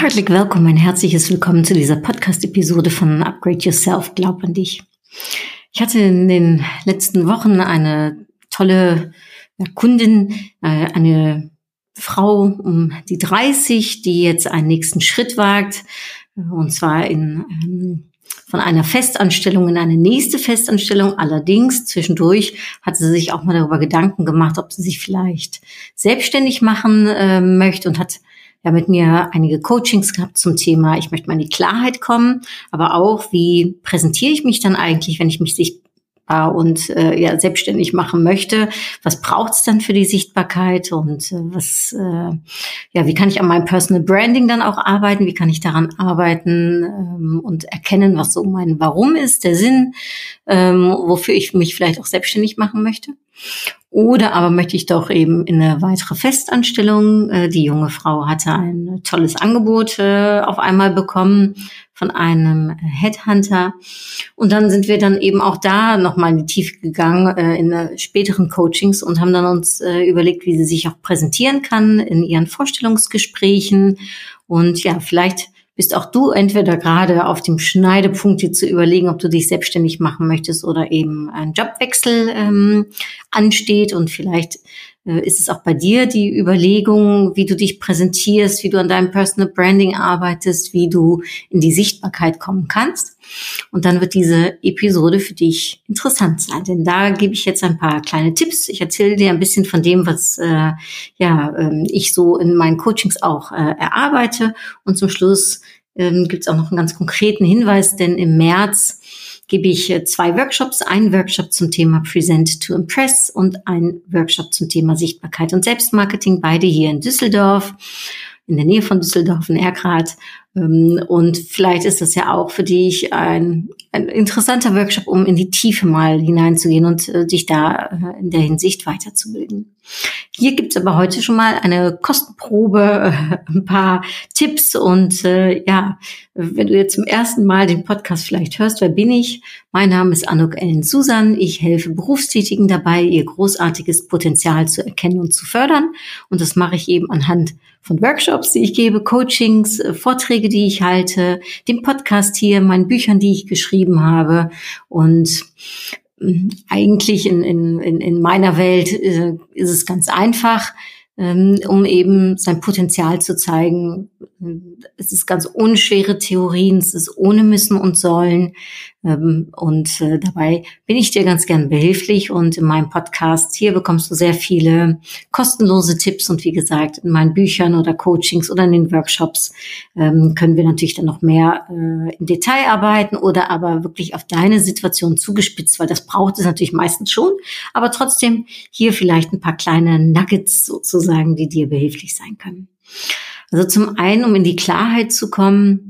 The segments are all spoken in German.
Ein herzlich willkommen, ein herzliches Willkommen zu dieser Podcast-Episode von Upgrade Yourself, Glaub an dich. Ich hatte in den letzten Wochen eine tolle Kundin, äh, eine Frau um die 30, die jetzt einen nächsten Schritt wagt, äh, und zwar in, ähm, von einer Festanstellung in eine nächste Festanstellung. Allerdings zwischendurch hat sie sich auch mal darüber Gedanken gemacht, ob sie sich vielleicht selbstständig machen äh, möchte und hat ja mit mir einige Coachings gehabt zum Thema, ich möchte mal in die Klarheit kommen, aber auch, wie präsentiere ich mich dann eigentlich, wenn ich mich sichtbar und äh, ja, selbstständig machen möchte. Was braucht es dann für die Sichtbarkeit und äh, was, äh, ja, wie kann ich an meinem Personal Branding dann auch arbeiten? Wie kann ich daran arbeiten ähm, und erkennen, was so mein Warum ist, der Sinn, ähm, wofür ich mich vielleicht auch selbstständig machen möchte? Oder aber möchte ich doch eben in eine weitere Festanstellung. Äh, die junge Frau hatte ein tolles Angebot äh, auf einmal bekommen von einem Headhunter. Und dann sind wir dann eben auch da nochmal in die Tiefe gegangen äh, in späteren Coachings und haben dann uns überlegt, wie sie sich auch präsentieren kann in ihren Vorstellungsgesprächen. Und ja, vielleicht bist auch du entweder gerade auf dem Schneidepunkt, dir zu überlegen, ob du dich selbstständig machen möchtest oder eben ein Jobwechsel ähm, ansteht und vielleicht äh, ist es auch bei dir die Überlegung, wie du dich präsentierst, wie du an deinem Personal Branding arbeitest, wie du in die Sichtbarkeit kommen kannst. Und dann wird diese Episode für dich interessant sein, denn da gebe ich jetzt ein paar kleine Tipps. Ich erzähle dir ein bisschen von dem, was äh, ja äh, ich so in meinen Coachings auch äh, erarbeite. Und zum Schluss ähm, gibt es auch noch einen ganz konkreten Hinweis, denn im März gebe ich äh, zwei Workshops, einen Workshop zum Thema Present to Impress und einen Workshop zum Thema Sichtbarkeit und Selbstmarketing, beide hier in Düsseldorf, in der Nähe von Düsseldorf in Erkrath. Ähm, und vielleicht ist das ja auch für dich ein, ein interessanter Workshop, um in die Tiefe mal hineinzugehen und äh, dich da äh, in der Hinsicht weiterzubilden. Hier gibt's aber heute schon mal eine Kostenprobe, ein paar Tipps und äh, ja, wenn du jetzt zum ersten Mal den Podcast vielleicht hörst, wer bin ich? Mein Name ist Anuk Ellen Susan. Ich helfe Berufstätigen dabei, ihr großartiges Potenzial zu erkennen und zu fördern. Und das mache ich eben anhand von Workshops, die ich gebe, Coachings, äh, Vorträge, die ich halte, dem Podcast hier, meinen Büchern, die ich geschrieben habe. Und mm, eigentlich in, in, in meiner Welt äh, ist es ganz einfach, ähm, um eben sein Potenzial zu zeigen. Es ist ganz unschwere Theorien, es ist ohne Müssen und Sollen. Ähm, und äh, dabei bin ich dir ganz gern behilflich und in meinem Podcast hier bekommst du sehr viele kostenlose Tipps und wie gesagt, in meinen Büchern oder Coachings oder in den Workshops ähm, können wir natürlich dann noch mehr äh, im Detail arbeiten oder aber wirklich auf deine Situation zugespitzt, weil das braucht es natürlich meistens schon, aber trotzdem hier vielleicht ein paar kleine Nuggets sozusagen, die dir behilflich sein können. Also zum einen, um in die Klarheit zu kommen,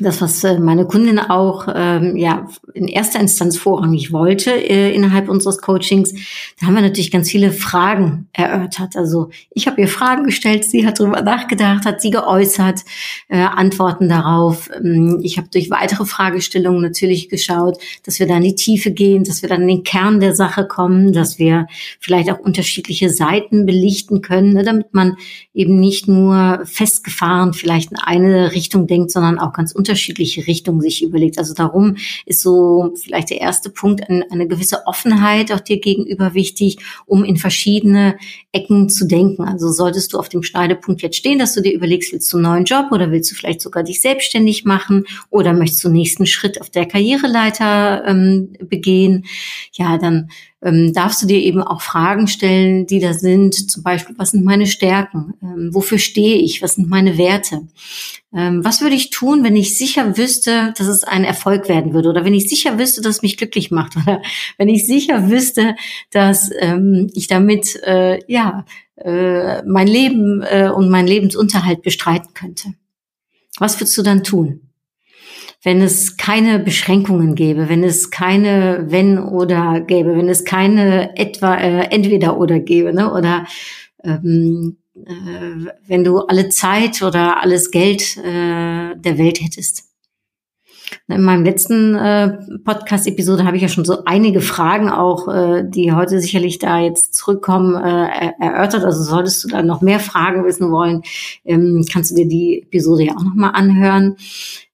das, was äh, meine Kundin auch ähm, ja in erster Instanz vorrangig wollte äh, innerhalb unseres Coachings, da haben wir natürlich ganz viele Fragen erörtert. Also ich habe ihr Fragen gestellt, sie hat darüber nachgedacht, hat sie geäußert, äh, Antworten darauf. Ähm, ich habe durch weitere Fragestellungen natürlich geschaut, dass wir da in die Tiefe gehen, dass wir dann in den Kern der Sache kommen, dass wir vielleicht auch unterschiedliche Seiten belichten können, ne, damit man eben nicht nur festgefahren vielleicht in eine Richtung denkt, sondern auch ganz unterschiedliche Richtungen sich überlegt. Also darum ist so vielleicht der erste Punkt eine, eine gewisse Offenheit auch dir gegenüber wichtig, um in verschiedene Ecken zu denken. Also solltest du auf dem Schneidepunkt jetzt stehen, dass du dir überlegst, willst du einen neuen Job oder willst du vielleicht sogar dich selbstständig machen oder möchtest du nächsten Schritt auf der Karriereleiter ähm, begehen? Ja, dann ähm, darfst du dir eben auch Fragen stellen, die da sind. Zum Beispiel, was sind meine Stärken? Ähm, wofür stehe ich? Was sind meine Werte? Ähm, was würde ich tun, wenn ich sicher wüsste, dass es ein Erfolg werden würde? Oder wenn ich sicher wüsste, dass es mich glücklich macht? Oder wenn ich sicher wüsste, dass ähm, ich damit, äh, ja, äh, mein Leben äh, und meinen Lebensunterhalt bestreiten könnte? Was würdest du dann tun? Wenn es keine Beschränkungen gäbe, wenn es keine wenn oder gäbe, wenn es keine etwa äh, entweder oder gäbe, ne? Oder ähm, äh, wenn du alle Zeit oder alles Geld äh, der Welt hättest. In meinem letzten äh, Podcast-Episode habe ich ja schon so einige Fragen auch, äh, die heute sicherlich da jetzt zurückkommen, äh, erörtert. Also solltest du da noch mehr Fragen wissen wollen, ähm, kannst du dir die Episode ja auch nochmal anhören.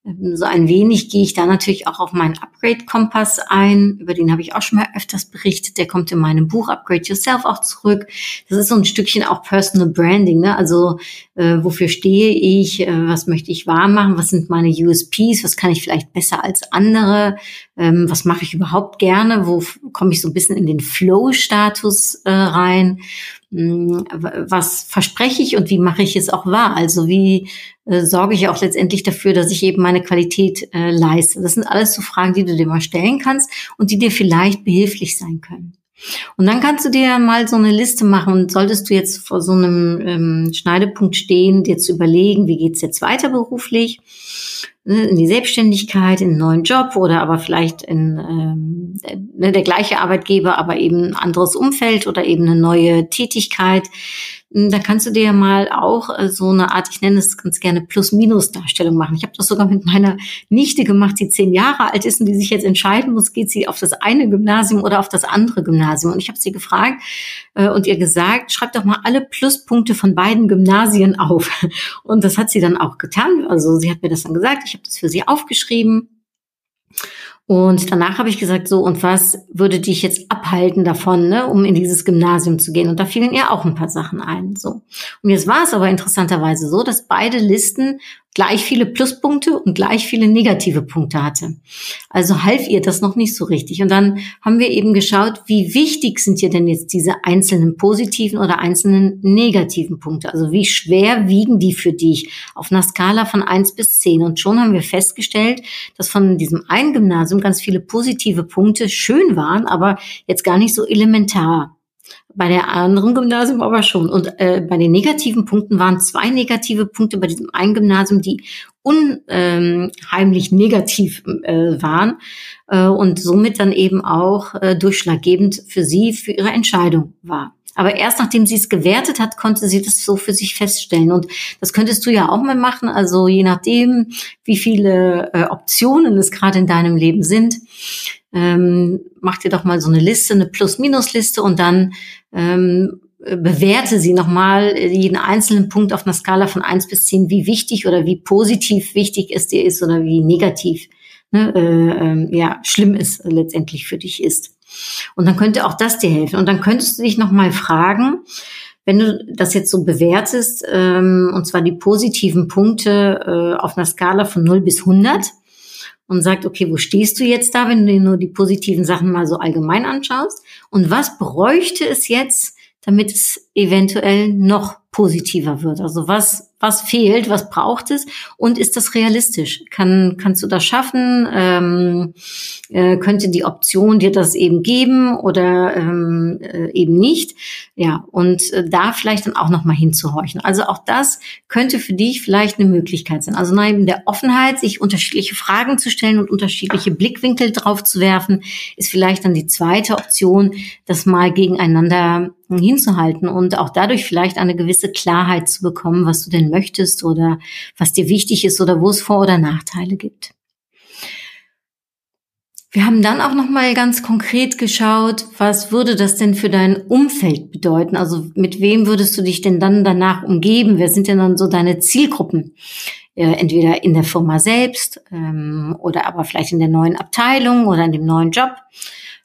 So ein wenig gehe ich da natürlich auch auf meinen Upgrade-Kompass ein. Über den habe ich auch schon mal öfters berichtet. Der kommt in meinem Buch Upgrade Yourself auch zurück. Das ist so ein Stückchen auch Personal Branding. Ne? Also äh, wofür stehe ich? Äh, was möchte ich wahr machen? Was sind meine USPs? Was kann ich vielleicht besser als andere? Ähm, was mache ich überhaupt gerne? Wo komme ich so ein bisschen in den Flow-Status äh, rein? Hm, was verspreche ich und wie mache ich es auch wahr? Also wie äh, sorge ich auch letztendlich dafür, dass ich eben meine Qualität äh, leiste? Das sind alles so Fragen, die du dir mal stellen kannst und die dir vielleicht behilflich sein können. Und dann kannst du dir mal so eine Liste machen. Und solltest du jetzt vor so einem ähm, Schneidepunkt stehen, dir zu überlegen, wie geht's jetzt weiter beruflich, ne, in die Selbstständigkeit, in einen neuen Job oder aber vielleicht in ähm, ne, der gleiche Arbeitgeber, aber eben ein anderes Umfeld oder eben eine neue Tätigkeit. Hm, da kannst du dir mal auch äh, so eine Art, ich nenne es ganz gerne Plus-Minus-Darstellung machen. Ich habe das sogar mit meiner Nichte gemacht, die zehn Jahre alt ist und die sich jetzt entscheiden muss, geht sie auf das eine Gymnasium oder auf das andere Gymnasium. Und ich habe sie gefragt äh, und ihr gesagt, schreib doch mal alle Pluspunkte von beiden Gymnasien auf. Und das hat sie dann auch getan. Also sie hat mir das dann gesagt, ich habe das für sie aufgeschrieben. Und danach habe ich gesagt, so, und was würde dich jetzt abhalten davon, ne, um in dieses Gymnasium zu gehen? Und da fielen ihr auch ein paar Sachen ein. So. Und jetzt war es aber interessanterweise so, dass beide Listen gleich viele Pluspunkte und gleich viele negative Punkte hatte. Also half ihr das noch nicht so richtig. Und dann haben wir eben geschaut, wie wichtig sind dir denn jetzt diese einzelnen positiven oder einzelnen negativen Punkte? Also wie schwer wiegen die für dich auf einer Skala von eins bis zehn? Und schon haben wir festgestellt, dass von diesem einen Gymnasium ganz viele positive Punkte schön waren, aber jetzt gar nicht so elementar. Bei der anderen Gymnasium aber schon. Und äh, bei den negativen Punkten waren zwei negative Punkte bei diesem einen Gymnasium, die unheimlich ähm, negativ äh, waren äh, und somit dann eben auch äh, durchschlaggebend für sie, für ihre Entscheidung war. Aber erst nachdem sie es gewertet hat, konnte sie das so für sich feststellen. Und das könntest du ja auch mal machen. Also je nachdem, wie viele äh, Optionen es gerade in deinem Leben sind, ähm, mach dir doch mal so eine Liste, eine Plus-Minus-Liste und dann ähm, bewerte sie nochmal jeden einzelnen Punkt auf einer Skala von eins bis zehn, wie wichtig oder wie positiv wichtig es dir ist oder wie negativ ne, äh, äh, ja, schlimm es letztendlich für dich ist. Und dann könnte auch das dir helfen. Und dann könntest du dich nochmal fragen, wenn du das jetzt so bewertest, ähm, und zwar die positiven Punkte äh, auf einer Skala von 0 bis 100, und sagt, okay, wo stehst du jetzt da, wenn du dir nur die positiven Sachen mal so allgemein anschaust? Und was bräuchte es jetzt, damit es eventuell noch positiver wird? Also was was fehlt, was braucht es und ist das realistisch? Kann, kannst du das schaffen? Ähm, äh, könnte die Option dir das eben geben oder ähm, äh, eben nicht? Ja, und äh, da vielleicht dann auch nochmal hinzuhorchen. Also auch das könnte für dich vielleicht eine Möglichkeit sein. Also neben der Offenheit, sich unterschiedliche Fragen zu stellen und unterschiedliche Blickwinkel drauf zu werfen, ist vielleicht dann die zweite Option, das mal gegeneinander hinzuhalten auch dadurch vielleicht eine gewisse Klarheit zu bekommen, was du denn möchtest oder was dir wichtig ist oder wo es Vor- oder Nachteile gibt. Wir haben dann auch noch mal ganz konkret geschaut, was würde das denn für dein Umfeld bedeuten? Also mit wem würdest du dich denn dann danach umgeben? Wer sind denn dann so deine Zielgruppen? Äh, entweder in der Firma selbst ähm, oder aber vielleicht in der neuen Abteilung oder in dem neuen Job.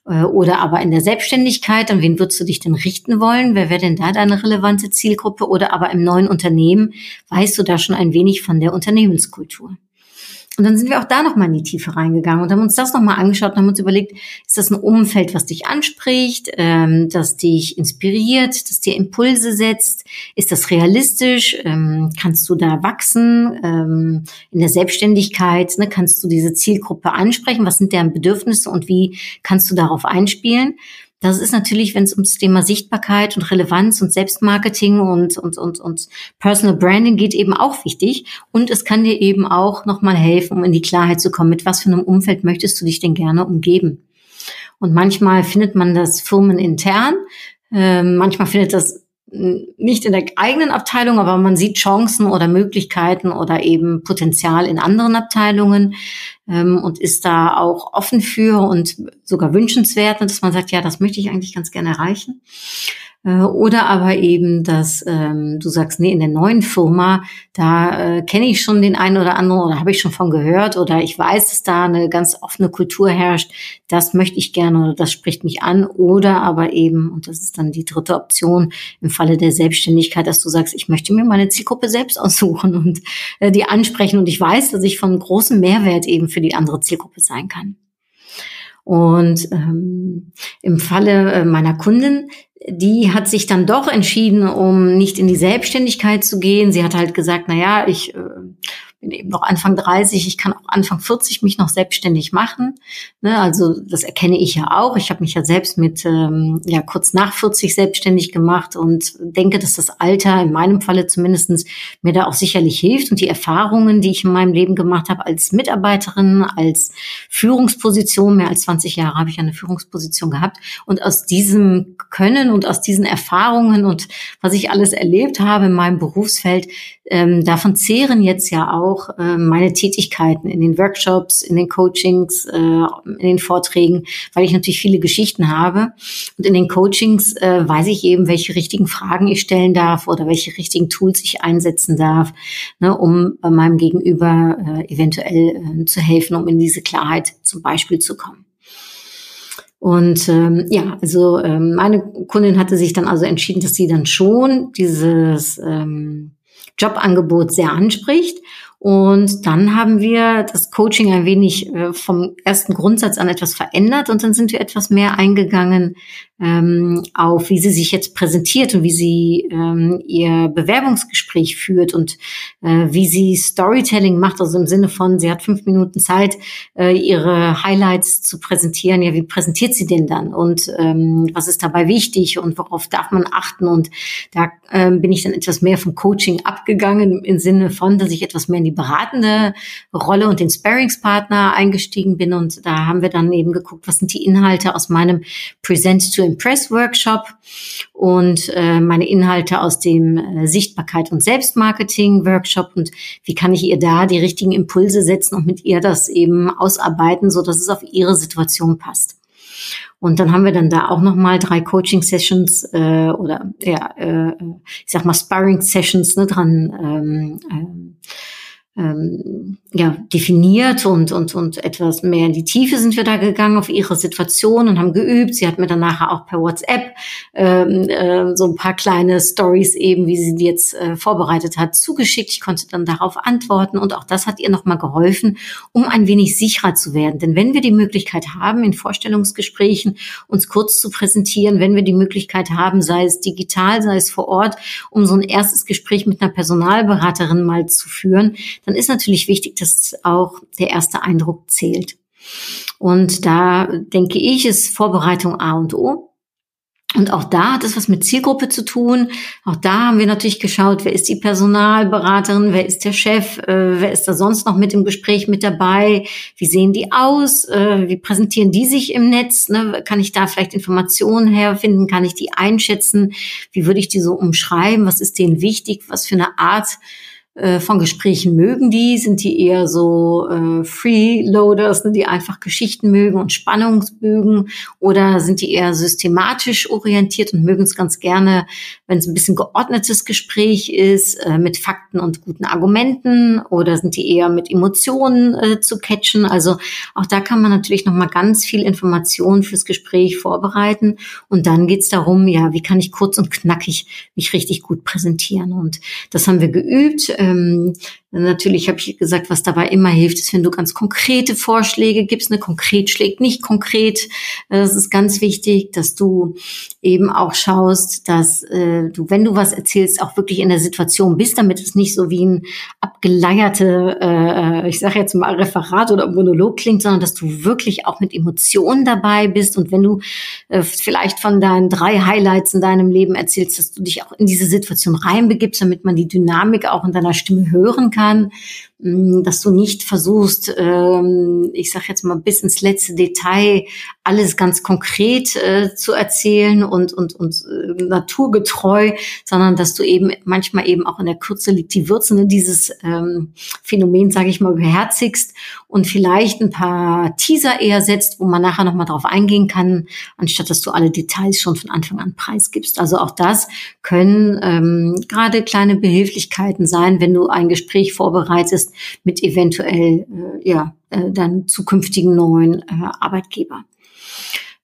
Äh, oder aber in der Selbstständigkeit, an wen würdest du dich denn richten wollen? Wer wäre denn da deine relevante Zielgruppe? Oder aber im neuen Unternehmen, weißt du da schon ein wenig von der Unternehmenskultur? Und dann sind wir auch da nochmal in die Tiefe reingegangen und haben uns das nochmal angeschaut und haben uns überlegt, ist das ein Umfeld, was dich anspricht, ähm, das dich inspiriert, das dir Impulse setzt? Ist das realistisch? Ähm, kannst du da wachsen? Ähm, in der Selbstständigkeit ne, kannst du diese Zielgruppe ansprechen? Was sind deren Bedürfnisse und wie kannst du darauf einspielen? Das ist natürlich, wenn es ums Thema Sichtbarkeit und Relevanz und Selbstmarketing und, und, und, und Personal Branding geht, eben auch wichtig. Und es kann dir eben auch nochmal helfen, um in die Klarheit zu kommen, mit was für einem Umfeld möchtest du dich denn gerne umgeben. Und manchmal findet man das firmenintern, äh, manchmal findet das nicht in der eigenen Abteilung, aber man sieht Chancen oder Möglichkeiten oder eben Potenzial in anderen Abteilungen ähm, und ist da auch offen für und sogar wünschenswert, dass man sagt, ja, das möchte ich eigentlich ganz gerne erreichen. Äh, oder aber eben, dass ähm, du sagst, nee, in der neuen Firma, da äh, kenne ich schon den einen oder anderen oder habe ich schon von gehört oder ich weiß, dass da eine ganz offene Kultur herrscht. Das möchte ich gerne oder das spricht mich an. Oder aber eben, und das ist dann die dritte Option im Falle der Selbstständigkeit, dass du sagst, ich möchte mir meine Zielgruppe selbst aussuchen und äh, die ansprechen. Und ich weiß, dass ich von großem Mehrwert eben für die andere Zielgruppe sein kann. Und ähm, im Falle äh, meiner Kundin die hat sich dann doch entschieden, um nicht in die Selbstständigkeit zu gehen. Sie hat halt gesagt, na ja, ich äh, bin eben noch Anfang 30, ich kann auch Anfang 40 mich noch selbstständig machen. Ne, also das erkenne ich ja auch. Ich habe mich ja selbst mit ähm, ja kurz nach 40 selbstständig gemacht und denke, dass das Alter in meinem Falle zumindestens mir da auch sicherlich hilft und die Erfahrungen, die ich in meinem Leben gemacht habe als Mitarbeiterin, als Führungsposition, mehr als 20 Jahre habe ich eine Führungsposition gehabt und aus diesem Können und aus diesen Erfahrungen und was ich alles erlebt habe in meinem Berufsfeld, ähm, davon zehren jetzt ja auch äh, meine Tätigkeiten in den Workshops, in den Coachings, äh, in den Vorträgen, weil ich natürlich viele Geschichten habe. Und in den Coachings äh, weiß ich eben, welche richtigen Fragen ich stellen darf oder welche richtigen Tools ich einsetzen darf, ne, um äh, meinem Gegenüber äh, eventuell äh, zu helfen, um in diese Klarheit zum Beispiel zu kommen. Und ähm, ja, also ähm, meine Kundin hatte sich dann also entschieden, dass sie dann schon dieses ähm, Jobangebot sehr anspricht. Und dann haben wir das Coaching ein wenig äh, vom ersten Grundsatz an etwas verändert und dann sind wir etwas mehr eingegangen ähm, auf, wie sie sich jetzt präsentiert und wie sie ähm, ihr Bewerbungsgespräch führt und äh, wie sie Storytelling macht, also im Sinne von, sie hat fünf Minuten Zeit, äh, ihre Highlights zu präsentieren. Ja, wie präsentiert sie denn dann und ähm, was ist dabei wichtig und worauf darf man achten? Und da ähm, bin ich dann etwas mehr vom Coaching abgegangen im Sinne von, dass ich etwas mehr in die beratende Rolle und den Sparringspartner eingestiegen bin und da haben wir dann eben geguckt, was sind die Inhalte aus meinem Present to Impress Workshop und äh, meine Inhalte aus dem äh, Sichtbarkeit und Selbstmarketing Workshop und wie kann ich ihr da die richtigen Impulse setzen und mit ihr das eben ausarbeiten, so dass es auf ihre Situation passt. Und dann haben wir dann da auch noch mal drei Coaching-Sessions äh, oder ja, äh, ich sag mal Sparring-Sessions ne, dran ähm, äh, ähm, ja, definiert und, und, und etwas mehr in die Tiefe sind wir da gegangen auf ihre Situation und haben geübt. Sie hat mir dann nachher auch per WhatsApp ähm, äh, so ein paar kleine Stories eben, wie sie die jetzt äh, vorbereitet hat, zugeschickt. Ich konnte dann darauf antworten und auch das hat ihr nochmal geholfen, um ein wenig sicherer zu werden. Denn wenn wir die Möglichkeit haben, in Vorstellungsgesprächen uns kurz zu präsentieren, wenn wir die Möglichkeit haben, sei es digital, sei es vor Ort, um so ein erstes Gespräch mit einer Personalberaterin mal zu führen, dann ist natürlich wichtig, dass auch der erste Eindruck zählt. Und da denke ich, ist Vorbereitung A und O. Und auch da hat es was mit Zielgruppe zu tun. Auch da haben wir natürlich geschaut, wer ist die Personalberaterin, wer ist der Chef, äh, wer ist da sonst noch mit im Gespräch mit dabei, wie sehen die aus, äh, wie präsentieren die sich im Netz, ne? kann ich da vielleicht Informationen herfinden, kann ich die einschätzen, wie würde ich die so umschreiben, was ist denen wichtig, was für eine Art äh, von Gesprächen mögen die? Sind die eher so äh, Freeloaders, ne, die einfach Geschichten mögen und Spannungsbögen? Oder sind die eher systematisch orientiert und mögen es ganz gerne, wenn es ein bisschen geordnetes Gespräch ist, äh, mit Fakten und guten Argumenten? Oder sind die eher mit Emotionen äh, zu catchen? Also auch da kann man natürlich nochmal ganz viel Information fürs Gespräch vorbereiten. Und dann geht's darum, ja, wie kann ich kurz und knackig mich richtig gut präsentieren? Und das haben wir geübt ähm, Natürlich habe ich gesagt, was dabei immer hilft, ist, wenn du ganz konkrete Vorschläge gibst. Ne, konkret schlägt nicht konkret. Das ist ganz wichtig, dass du eben auch schaust, dass äh, du, wenn du was erzählst, auch wirklich in der Situation bist, damit es nicht so wie ein abgeleierte, äh, ich sage jetzt mal Referat oder Monolog klingt, sondern dass du wirklich auch mit Emotionen dabei bist. Und wenn du äh, vielleicht von deinen drei Highlights in deinem Leben erzählst, dass du dich auch in diese Situation reinbegibst, damit man die Dynamik auch in deiner Stimme hören kann dass du nicht versuchst, ähm, ich sage jetzt mal bis ins letzte Detail alles ganz konkret äh, zu erzählen und, und, und äh, naturgetreu, sondern dass du eben manchmal eben auch in der Kürze liegt die Würze ne, dieses ähm, Phänomen, sage ich mal, beherzigst und vielleicht ein paar Teaser eher setzt, wo man nachher nochmal drauf eingehen kann, anstatt dass du alle Details schon von Anfang an preisgibst. Also auch das können ähm, gerade kleine Behilflichkeiten sein, wenn du ein Gespräch vorbereitest mit eventuell äh, ja, äh, deinem zukünftigen neuen äh, Arbeitgeber.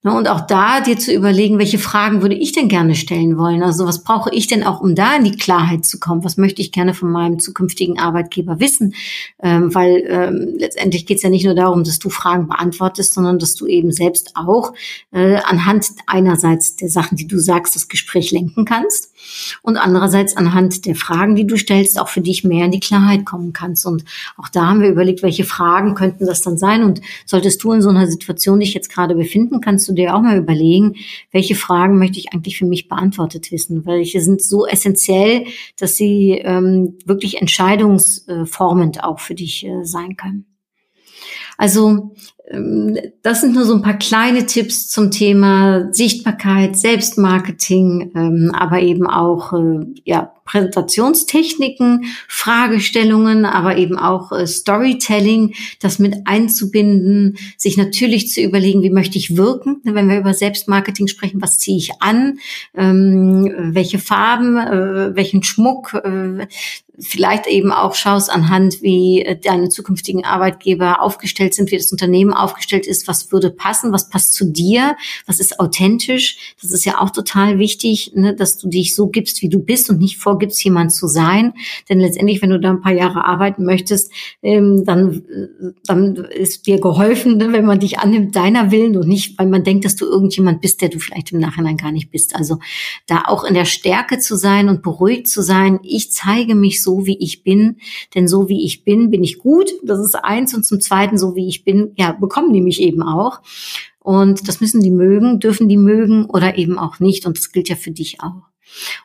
Ne, und auch da dir zu überlegen, welche Fragen würde ich denn gerne stellen wollen? Also was brauche ich denn auch, um da in die Klarheit zu kommen? Was möchte ich gerne von meinem zukünftigen Arbeitgeber wissen? Ähm, weil ähm, letztendlich geht es ja nicht nur darum, dass du Fragen beantwortest, sondern dass du eben selbst auch äh, anhand einerseits der Sachen, die du sagst, das Gespräch lenken kannst und andererseits anhand der Fragen, die du stellst, auch für dich mehr in die Klarheit kommen kannst. Und auch da haben wir überlegt, welche Fragen könnten das dann sein? Und solltest du in so einer Situation dich jetzt gerade befinden, kannst du dir auch mal überlegen, welche Fragen möchte ich eigentlich für mich beantwortet wissen? Welche sind so essentiell, dass sie ähm, wirklich entscheidungsformend auch für dich äh, sein können. Also ähm, das sind nur so ein paar kleine Tipps zum Thema Sichtbarkeit, Selbstmarketing, ähm, aber eben auch äh, ja, Präsentationstechniken, Fragestellungen, aber eben auch äh, Storytelling, das mit einzubinden, sich natürlich zu überlegen, wie möchte ich wirken, wenn wir über Selbstmarketing sprechen, was ziehe ich an, ähm, welche Farben, äh, welchen Schmuck, vielleicht eben auch schaust anhand, wie deine zukünftigen Arbeitgeber aufgestellt sind, wie das Unternehmen aufgestellt ist, was würde passen, was passt zu dir, was ist authentisch. Das ist ja auch total wichtig, ne, dass du dich so gibst, wie du bist und nicht vorgibst, jemand zu sein. Denn letztendlich, wenn du da ein paar Jahre arbeiten möchtest, ähm, dann, dann ist dir geholfen, ne, wenn man dich annimmt, deiner Willen und nicht, weil man denkt, dass du irgendjemand bist, der du vielleicht im Nachhinein gar nicht bist. Also da auch in der Stärke zu sein und beruhigt zu sein. Ich zeige mich so, wie ich bin, denn so wie ich bin, bin ich gut. Das ist eins. Und zum Zweiten, so wie ich bin, ja, bekommen die mich eben auch. Und das müssen die mögen, dürfen die mögen oder eben auch nicht. Und das gilt ja für dich auch.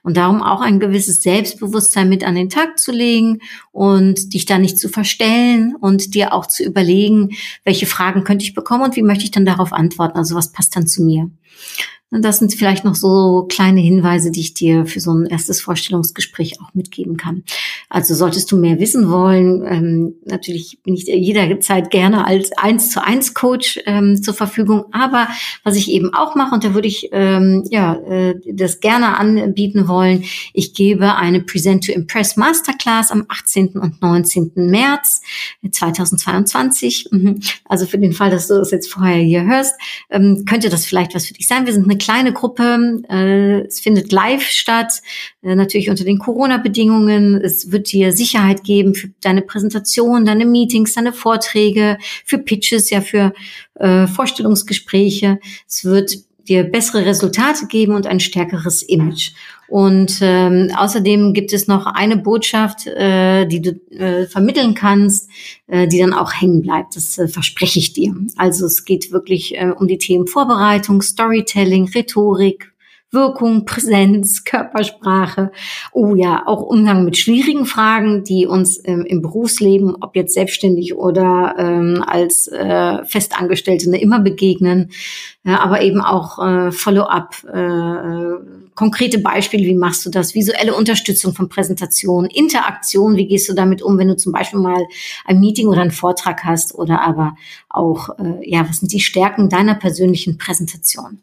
Und darum auch ein gewisses Selbstbewusstsein mit an den Tag zu legen und dich da nicht zu verstellen und dir auch zu überlegen, welche Fragen könnte ich bekommen und wie möchte ich dann darauf antworten. Also was passt dann zu mir. Und das sind vielleicht noch so kleine Hinweise, die ich dir für so ein erstes Vorstellungsgespräch auch mitgeben kann. Also solltest du mehr wissen wollen, ähm, natürlich bin ich jederzeit gerne als eins zu eins Coach ähm, zur Verfügung. Aber was ich eben auch mache, und da würde ich ähm, ja äh, das gerne anbieten wollen, ich gebe eine Present to Impress Masterclass am 18. und 19. März 2022. Mhm. Also für den Fall, dass du das jetzt vorher hier hörst, ähm, könnte das vielleicht was für dich sein. Wir sind eine eine kleine Gruppe. Äh, es findet live statt, äh, natürlich unter den Corona-Bedingungen. Es wird dir Sicherheit geben für deine Präsentation, deine Meetings, deine Vorträge, für Pitches, ja für äh, Vorstellungsgespräche. Es wird dir bessere Resultate geben und ein stärkeres Image. Und ähm, außerdem gibt es noch eine Botschaft, äh, die du äh, vermitteln kannst, äh, die dann auch hängen bleibt. Das äh, verspreche ich dir. Also es geht wirklich äh, um die Themen Vorbereitung, Storytelling, Rhetorik, Wirkung, Präsenz, Körpersprache. Oh ja, auch Umgang mit schwierigen Fragen, die uns ähm, im Berufsleben, ob jetzt selbstständig oder ähm, als äh, Festangestellte, ne, immer begegnen. Ja, aber eben auch äh, Follow-up, äh, konkrete Beispiele, wie machst du das, visuelle Unterstützung von Präsentationen, Interaktion, wie gehst du damit um, wenn du zum Beispiel mal ein Meeting oder einen Vortrag hast oder aber auch, äh, ja, was sind die Stärken deiner persönlichen Präsentation?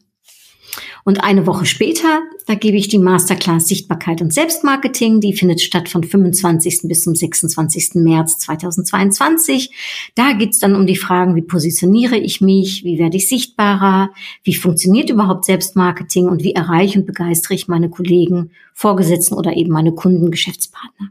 Und eine Woche später, da gebe ich die Masterclass Sichtbarkeit und Selbstmarketing. Die findet statt von 25. bis zum 26. März 2022. Da geht's dann um die Fragen, wie positioniere ich mich, wie werde ich sichtbarer, wie funktioniert überhaupt Selbstmarketing und wie erreiche und begeistere ich meine Kollegen, Vorgesetzten oder eben meine Kunden, Geschäftspartner.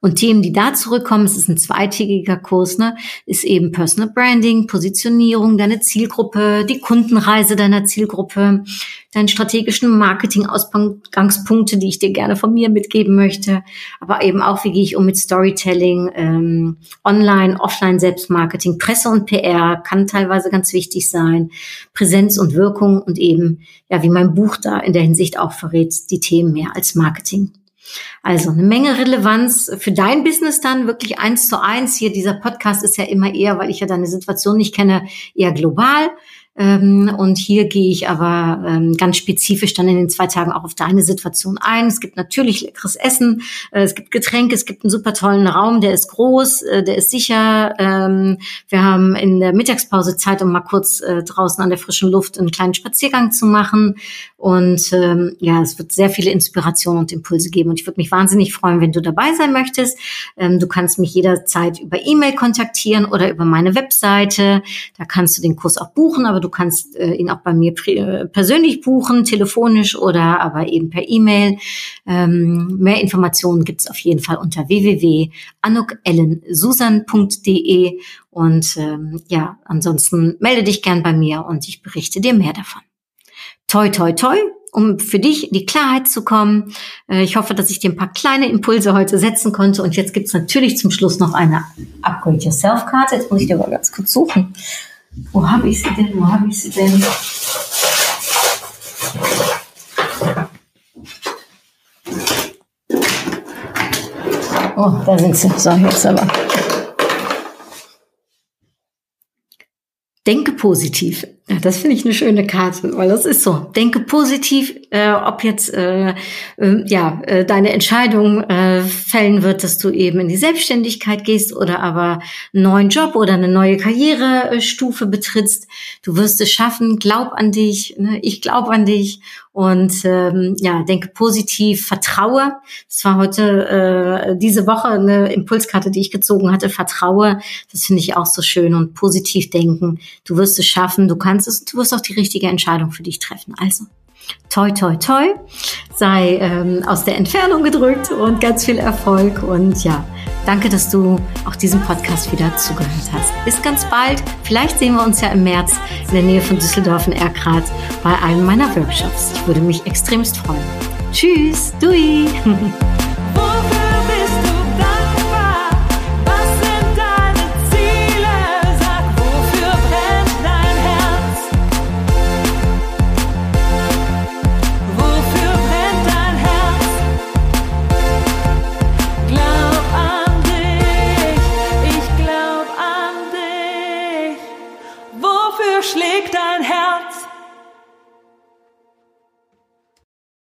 Und Themen, die da zurückkommen, es ist ein zweitägiger Kurs, ne, ist eben Personal Branding, Positionierung, deine Zielgruppe, die Kundenreise deiner Zielgruppe, deine strategischen Marketing-Ausgangspunkte, die ich dir gerne von mir mitgeben möchte, aber eben auch, wie gehe ich um mit Storytelling, ähm, Online, Offline Selbstmarketing, Presse und PR kann teilweise ganz wichtig sein, Präsenz und Wirkung und eben, ja, wie mein Buch da in der Hinsicht auch verrät, die Themen mehr als Marketing. Also eine Menge Relevanz für dein Business dann wirklich eins zu eins. Hier dieser Podcast ist ja immer eher, weil ich ja deine Situation nicht kenne, eher global. Ähm, und hier gehe ich aber ähm, ganz spezifisch dann in den zwei Tagen auch auf deine Situation ein. Es gibt natürlich leckeres Essen, äh, es gibt Getränke, es gibt einen super tollen Raum, der ist groß, äh, der ist sicher. Ähm, wir haben in der Mittagspause Zeit, um mal kurz äh, draußen an der frischen Luft einen kleinen Spaziergang zu machen. Und ähm, ja, es wird sehr viele Inspirationen und Impulse geben. Und ich würde mich wahnsinnig freuen, wenn du dabei sein möchtest. Ähm, du kannst mich jederzeit über E-Mail kontaktieren oder über meine Webseite. Da kannst du den Kurs auch buchen, aber du kannst äh, ihn auch bei mir äh, persönlich buchen, telefonisch oder aber eben per E-Mail. Ähm, mehr Informationen gibt es auf jeden Fall unter www.anukellensusan.de und ähm, ja, ansonsten melde dich gern bei mir und ich berichte dir mehr davon. Toi, toi, toi, um für dich in die Klarheit zu kommen. Äh, ich hoffe, dass ich dir ein paar kleine Impulse heute setzen konnte. Und jetzt gibt es natürlich zum Schluss noch eine Upgrade Yourself Karte. Jetzt muss ich dir mal ganz kurz suchen. Wo habe ich sie denn? Wo habe ich sie denn? Oh, da sind sie. So, jetzt aber. Denke positiv. Ja, das finde ich eine schöne Karte, weil das ist so. Denke positiv, äh, ob jetzt äh, äh, ja äh, deine Entscheidung äh, fällen wird, dass du eben in die Selbstständigkeit gehst oder aber einen neuen Job oder eine neue Karrierestufe betrittst. Du wirst es schaffen. Glaub an dich. Ne? Ich glaube an dich und ähm, ja, denke positiv, vertraue. Das war heute äh, diese Woche eine Impulskarte, die ich gezogen hatte. Vertraue, das finde ich auch so schön und positiv denken. Du wirst es schaffen, du kannst es, du wirst auch die richtige Entscheidung für dich treffen. Also toi, toi, toi, sei ähm, aus der Entfernung gedrückt und ganz viel Erfolg. Und ja, danke, dass du auch diesem Podcast wieder zugehört hast. Bis ganz bald. Vielleicht sehen wir uns ja im März in der Nähe von Düsseldorf in Erkrath bei einem meiner Workshops. Ich würde mich extremst freuen. Tschüss, dui!